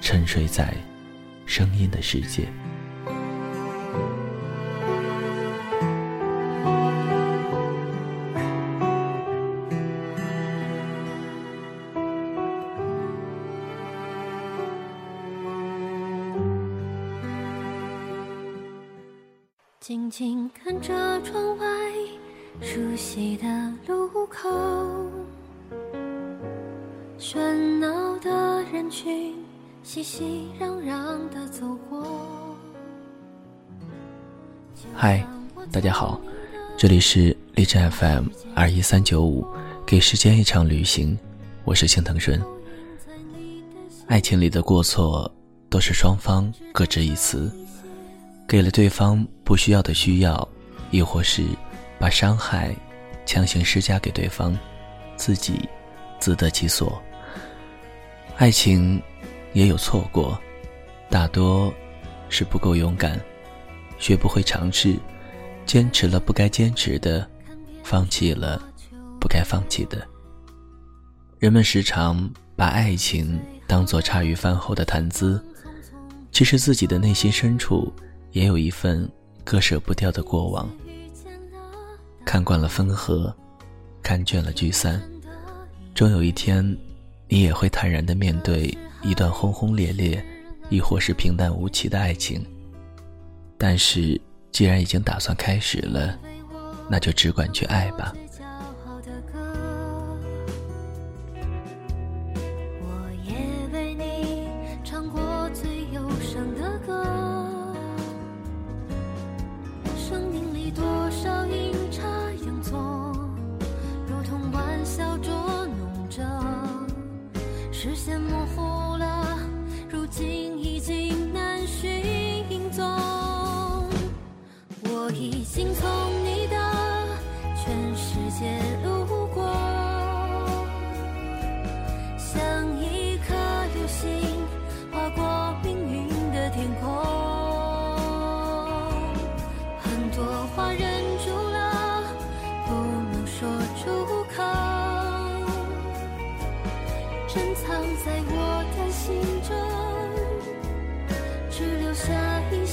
沉睡在声音的世界。静静看着窗外熟悉的路口，喧闹的人群熙熙攘攘的走过。嗨，大家好，这里是荔枝 FM 二一三九五，给时间一场旅行，我是青藤顺。爱情里的过错都是双方各执一词。给了对方不需要的需要，亦或是把伤害强行施加给对方，自己自得其所。爱情也有错过，大多是不够勇敢，学不会尝试，坚持了不该坚持的，放弃了不该放弃的。人们时常把爱情当作茶余饭后的谈资，其实自己的内心深处。也有一份割舍不掉的过往。看惯了分合，看倦了聚散，终有一天，你也会坦然的面对一段轰轰烈烈，亦或是平淡无奇的爱情。但是，既然已经打算开始了，那就只管去爱吧。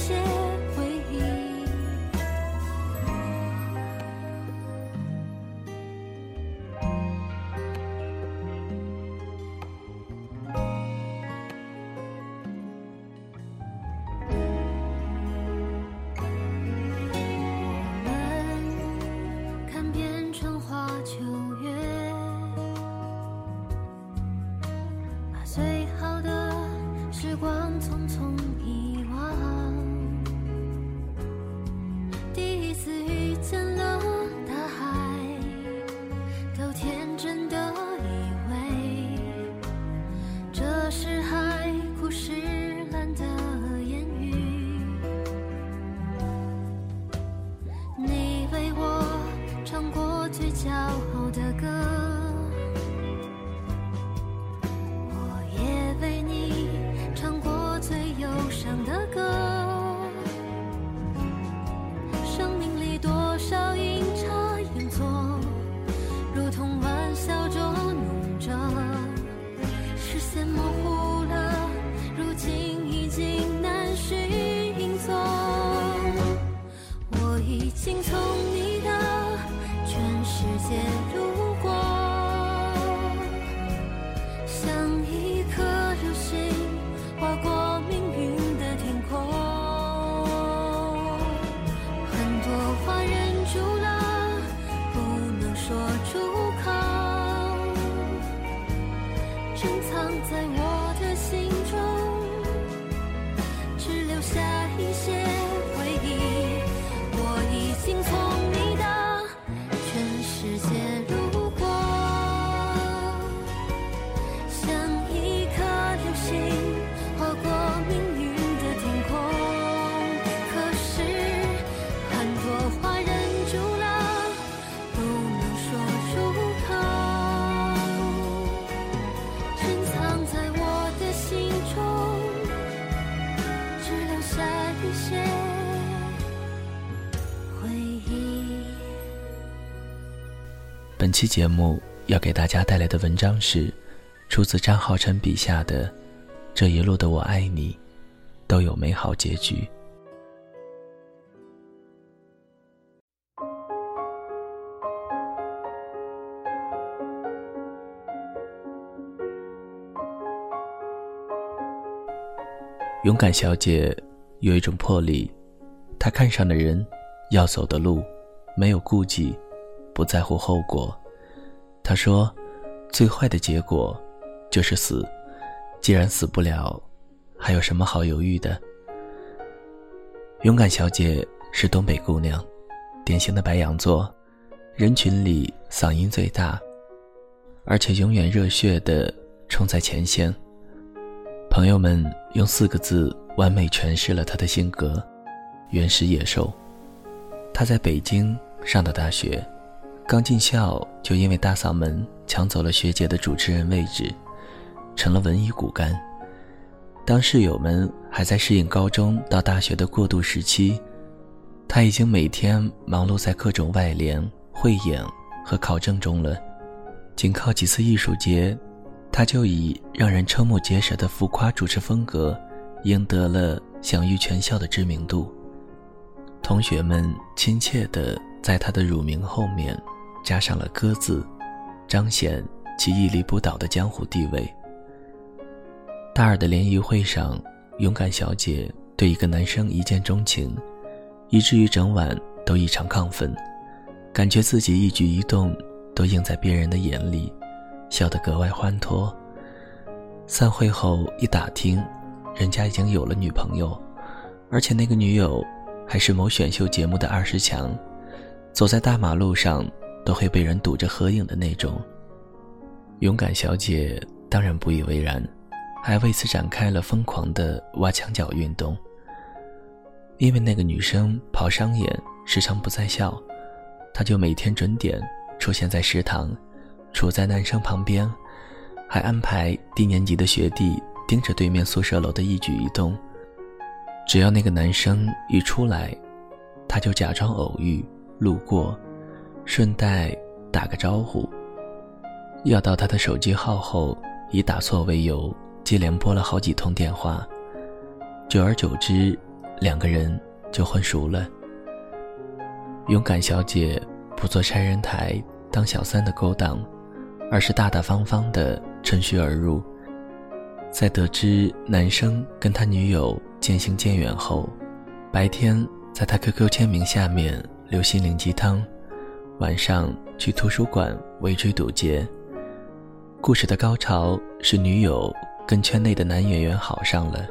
些回忆。我们看遍春花秋月把最好的时光匆匆一从你的全世界期节目要给大家带来的文章是出自张浩晨笔下的《这一路的我爱你》，都有美好结局。勇敢小姐有一种魄力，她看上的人，要走的路，没有顾忌，不在乎后果。她说：“最坏的结果，就是死。既然死不了，还有什么好犹豫的？”勇敢小姐是东北姑娘，典型的白羊座，人群里嗓音最大，而且永远热血的冲在前线。朋友们用四个字完美诠释了她的性格：原始野兽。他在北京上的大学，刚进校就因为大嗓门抢走了学姐的主持人位置，成了文艺骨干。当室友们还在适应高中到大学的过渡时期，他已经每天忙碌在各种外联、汇演和考证中了。仅靠几次艺术节。他就以让人瞠目结舌的浮夸主持风格，赢得了享誉全校的知名度。同学们亲切地在他的乳名后面加上了“鸽”字，彰显其屹立不倒的江湖地位。大二的联谊会上，勇敢小姐对一个男生一见钟情，以至于整晚都异常亢奋，感觉自己一举一动都映在别人的眼里。笑得格外欢脱。散会后一打听，人家已经有了女朋友，而且那个女友还是某选秀节目的二十强，走在大马路上都会被人堵着合影的那种。勇敢小姐当然不以为然，还为此展开了疯狂的挖墙脚运动。因为那个女生跑商演时常不在校，她就每天准点出现在食堂。处在男生旁边，还安排低年级的学弟盯着对面宿舍楼的一举一动。只要那个男生一出来，他就假装偶遇路过，顺带打个招呼。要到他的手机号后，以打错为由，接连拨了好几通电话。久而久之，两个人就混熟了。勇敢小姐不做拆人台当小三的勾当。而是大大方方的趁虚而入，在得知男生跟他女友渐行渐远后，白天在他 QQ 签名下面留心灵鸡汤，晚上去图书馆围追堵截。故事的高潮是女友跟圈内的男演员好上了。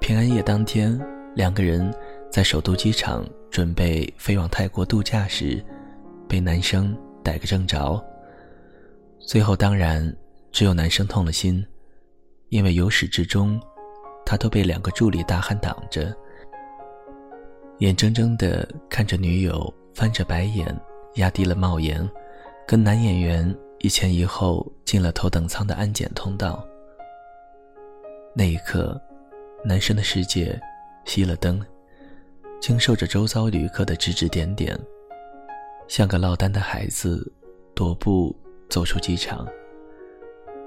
平安夜当天，两个人在首都机场准备飞往泰国度假时，被男生逮个正着。最后，当然只有男生痛了心，因为由始至终，他都被两个助理大汉挡着，眼睁睁地看着女友翻着白眼，压低了帽檐，跟男演员一前一后进了头等舱的安检通道。那一刻，男生的世界熄了灯，经受着周遭旅客的指指点点，像个落单的孩子，踱步。走出机场，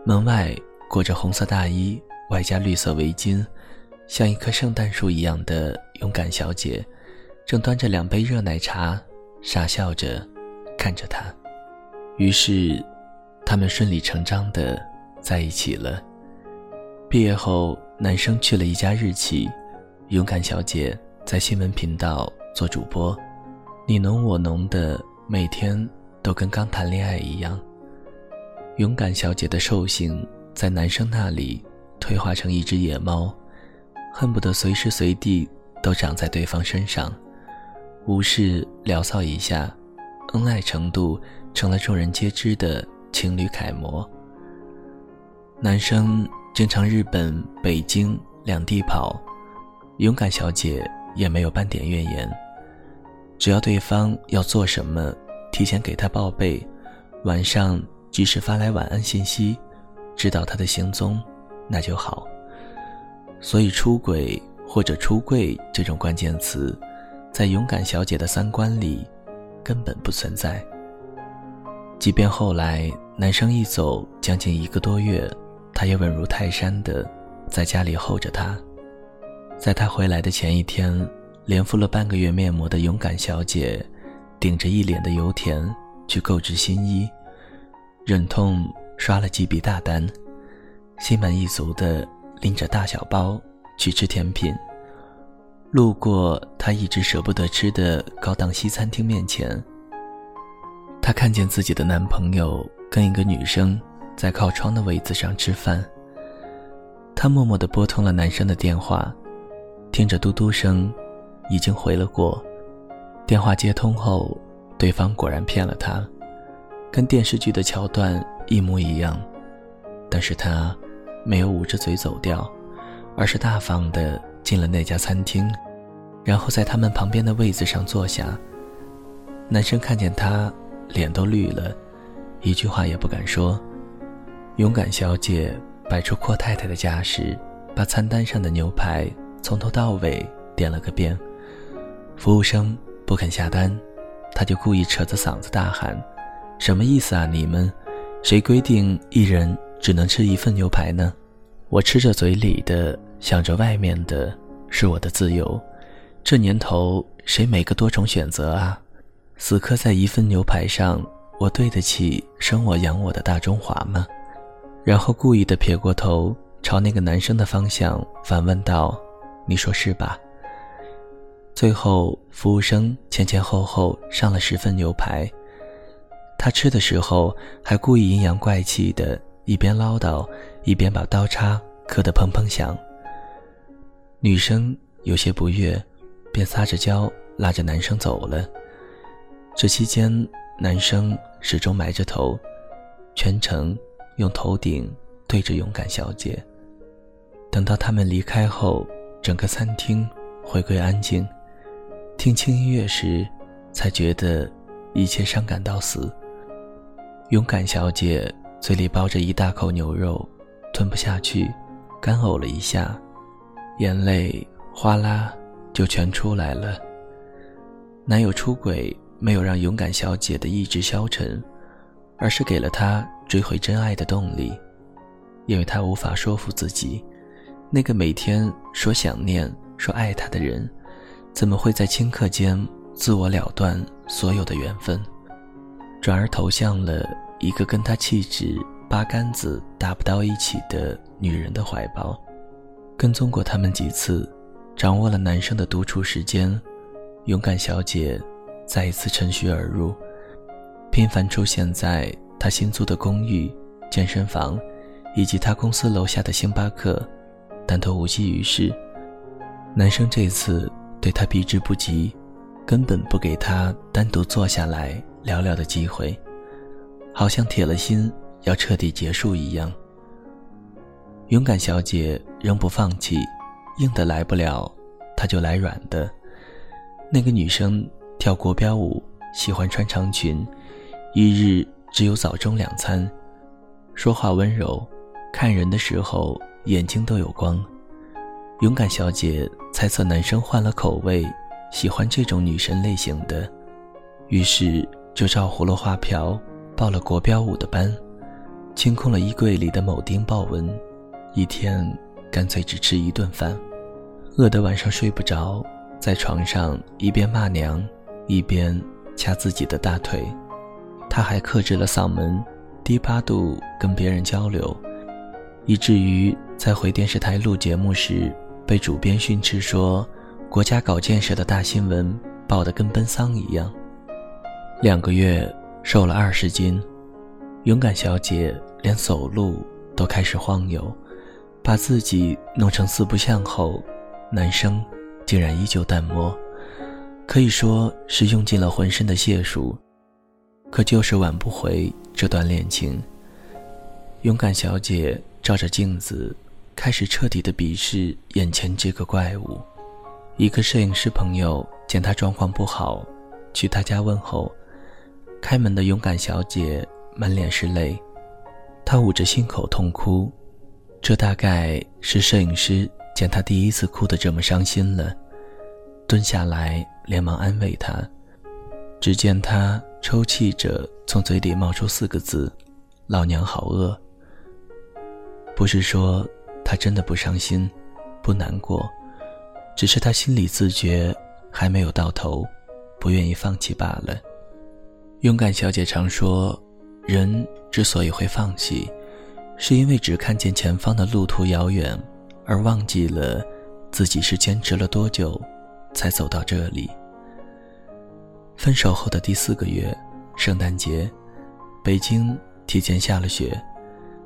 门外裹着红色大衣，外加绿色围巾，像一棵圣诞树一样的勇敢小姐，正端着两杯热奶茶，傻笑着看着他。于是，他们顺理成章的在一起了。毕业后，男生去了一家日企，勇敢小姐在新闻频道做主播，你侬我侬的，每天都跟刚谈恋爱一样。勇敢小姐的兽性在男生那里退化成一只野猫，恨不得随时随地都长在对方身上，无事聊骚一下，恩爱程度成了众人皆知的情侣楷模。男生经常日本、北京两地跑，勇敢小姐也没有半点怨言，只要对方要做什么，提前给他报备，晚上。及时发来晚安信息，知道他的行踪，那就好。所以，出轨或者出柜这种关键词，在勇敢小姐的三观里，根本不存在。即便后来男生一走将近一个多月，她也稳如泰山的在家里候着他。在他回来的前一天，连敷了半个月面膜的勇敢小姐，顶着一脸的油田去购置新衣，忍痛刷了几笔大单，心满意足的拎着大小包去吃甜品。路过他一直舍不得吃的高档西餐厅面前，她看见自己的男朋友跟一个女生在靠窗的位子上吃饭。她默默地拨通了男生的电话。听着嘟嘟声，已经回了过。电话接通后，对方果然骗了他，跟电视剧的桥段一模一样。但是他没有捂着嘴走掉，而是大方的进了那家餐厅，然后在他们旁边的位子上坐下。男生看见他，脸都绿了，一句话也不敢说。勇敢小姐摆出阔太太的架势，把餐单上的牛排。从头到尾点了个遍，服务生不肯下单，他就故意扯着嗓子大喊：“什么意思啊？你们谁规定一人只能吃一份牛排呢？我吃着嘴里的，想着外面的，是我的自由。这年头谁没个多重选择啊？死磕在一份牛排上，我对得起生我养我的大中华吗？”然后故意的撇过头，朝那个男生的方向反问道。你说是吧？最后，服务生前前后后上了十份牛排。他吃的时候还故意阴阳怪气的，一边唠叨，一边把刀叉磕得砰砰响。女生有些不悦，便撒着娇拉着男生走了。这期间，男生始终埋着头，全程用头顶对着勇敢小姐。等到他们离开后。整个餐厅回归安静，听轻音乐时，才觉得一切伤感到死。勇敢小姐嘴里包着一大口牛肉，吞不下去，干呕了一下，眼泪哗啦就全出来了。男友出轨没有让勇敢小姐的意志消沉，而是给了她追回真爱的动力，因为她无法说服自己。那个每天说想念、说爱他的人，怎么会在顷刻间自我了断所有的缘分，转而投向了一个跟他气质八竿子打不到一起的女人的怀抱？跟踪过他们几次，掌握了男生的独处时间，勇敢小姐再一次趁虚而入，频繁出现在他新租的公寓、健身房，以及他公司楼下的星巴克。但都无济于事。男生这次对她避之不及，根本不给她单独坐下来聊聊的机会，好像铁了心要彻底结束一样。勇敢小姐仍不放弃，硬的来不了，她就来软的。那个女生跳国标舞，喜欢穿长裙，一日只有早中两餐，说话温柔，看人的时候。眼睛都有光，勇敢小姐猜测男生换了口味，喜欢这种女神类型的，于是就照葫芦画瓢报了国标舞的班，清空了衣柜里的某丁豹纹，一天干脆只吃一顿饭，饿得晚上睡不着，在床上一边骂娘，一边掐自己的大腿，他还克制了嗓门，低八度跟别人交流。以至于在回电视台录节目时，被主编训斥说：“国家搞建设的大新闻报得跟奔丧一样。”两个月瘦了二十斤，勇敢小姐连走路都开始晃悠，把自己弄成四不像后，男生竟然依旧淡漠，可以说是用尽了浑身的解数，可就是挽不回这段恋情。勇敢小姐。照着镜子，开始彻底的鄙视眼前这个怪物。一个摄影师朋友见他状况不好，去他家问候。开门的勇敢小姐满脸是泪，她捂着心口痛哭。这大概是摄影师见她第一次哭得这么伤心了，蹲下来连忙安慰她。只见她抽泣着从嘴里冒出四个字：“老娘好饿。”不是说他真的不伤心、不难过，只是他心里自觉还没有到头，不愿意放弃罢了。勇敢小姐常说，人之所以会放弃，是因为只看见前方的路途遥远，而忘记了自己是坚持了多久才走到这里。分手后的第四个月，圣诞节，北京提前下了雪。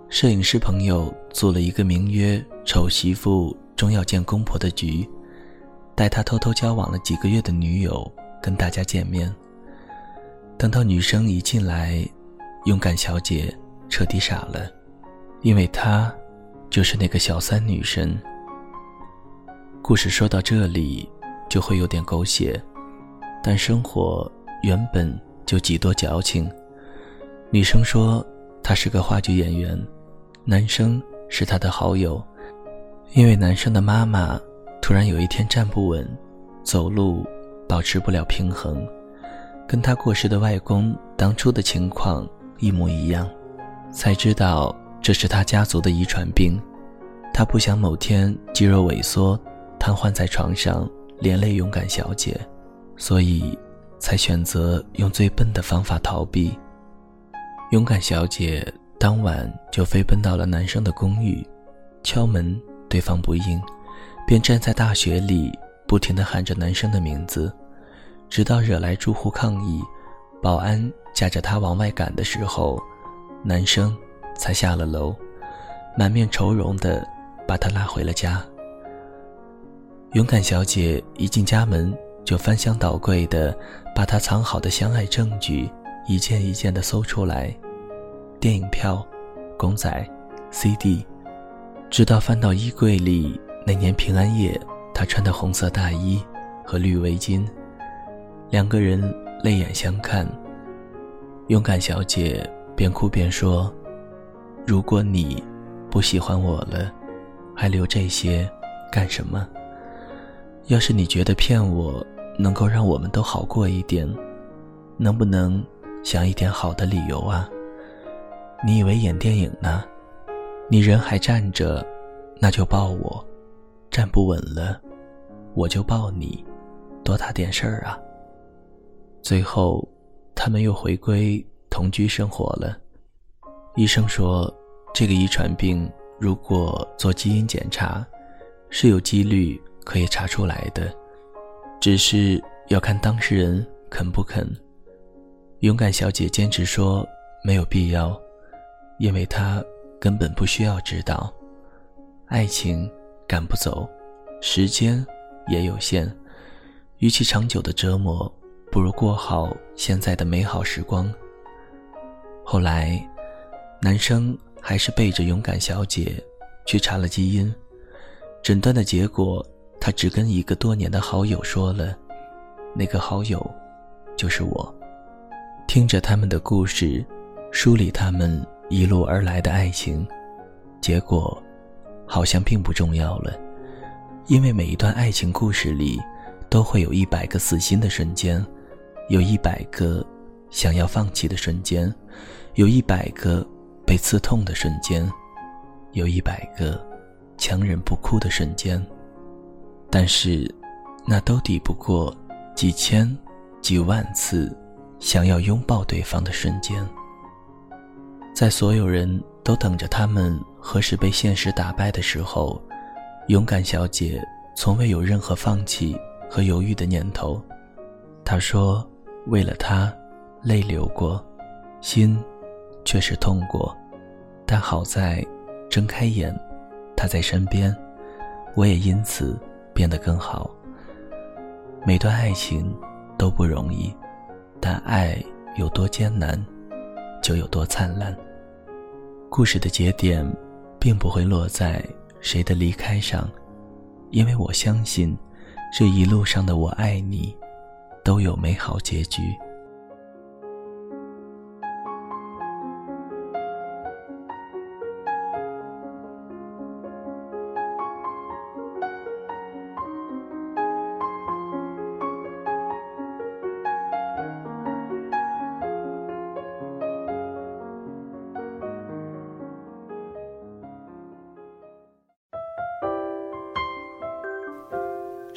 摄影师朋友组了一个名曰“丑媳妇终要见公婆”的局，带他偷偷交往了几个月的女友跟大家见面。等到女生一进来，勇敢小姐彻底傻了，因为她就是那个小三女神。故事说到这里就会有点狗血，但生活原本就极多矫情。女生说她是个话剧演员。男生是她的好友，因为男生的妈妈突然有一天站不稳，走路保持不了平衡，跟他过世的外公当初的情况一模一样，才知道这是他家族的遗传病。他不想某天肌肉萎缩，瘫痪在床上，连累勇敢小姐，所以才选择用最笨的方法逃避。勇敢小姐。当晚就飞奔到了男生的公寓，敲门，对方不应，便站在大雪里，不停地喊着男生的名字，直到惹来住户抗议，保安架着他往外赶的时候，男生才下了楼，满面愁容的把他拉回了家。勇敢小姐一进家门，就翻箱倒柜的把他藏好的相爱证据一件一件的搜出来。电影票、公仔、CD，直到翻到衣柜里那年平安夜他穿的红色大衣和绿围巾，两个人泪眼相看。勇敢小姐边哭边说：“如果你不喜欢我了，还留这些干什么？要是你觉得骗我能够让我们都好过一点，能不能想一点好的理由啊？”你以为演电影呢？你人还站着，那就抱我；站不稳了，我就抱你，多大点事儿啊！最后，他们又回归同居生活了。医生说，这个遗传病如果做基因检查，是有几率可以查出来的，只是要看当事人肯不肯。勇敢小姐坚持说没有必要。因为她根本不需要知道，爱情赶不走，时间也有限，与其长久的折磨，不如过好现在的美好时光。后来，男生还是背着勇敢小姐去查了基因，诊断的结果，他只跟一个多年的好友说了，那个好友就是我。听着他们的故事，梳理他们。一路而来的爱情，结果好像并不重要了，因为每一段爱情故事里，都会有一百个死心的瞬间，有一百个想要放弃的瞬间，有一百个被刺痛的瞬间，有一百个强忍不哭的瞬间。但是，那都抵不过几千、几万次想要拥抱对方的瞬间。在所有人都等着他们何时被现实打败的时候，勇敢小姐从未有任何放弃和犹豫的念头。她说：“为了他，泪流过，心却是痛过，但好在睁开眼，他在身边，我也因此变得更好。每段爱情都不容易，但爱有多艰难。”就有多灿烂。故事的节点，并不会落在谁的离开上，因为我相信，这一路上的我爱你，都有美好结局。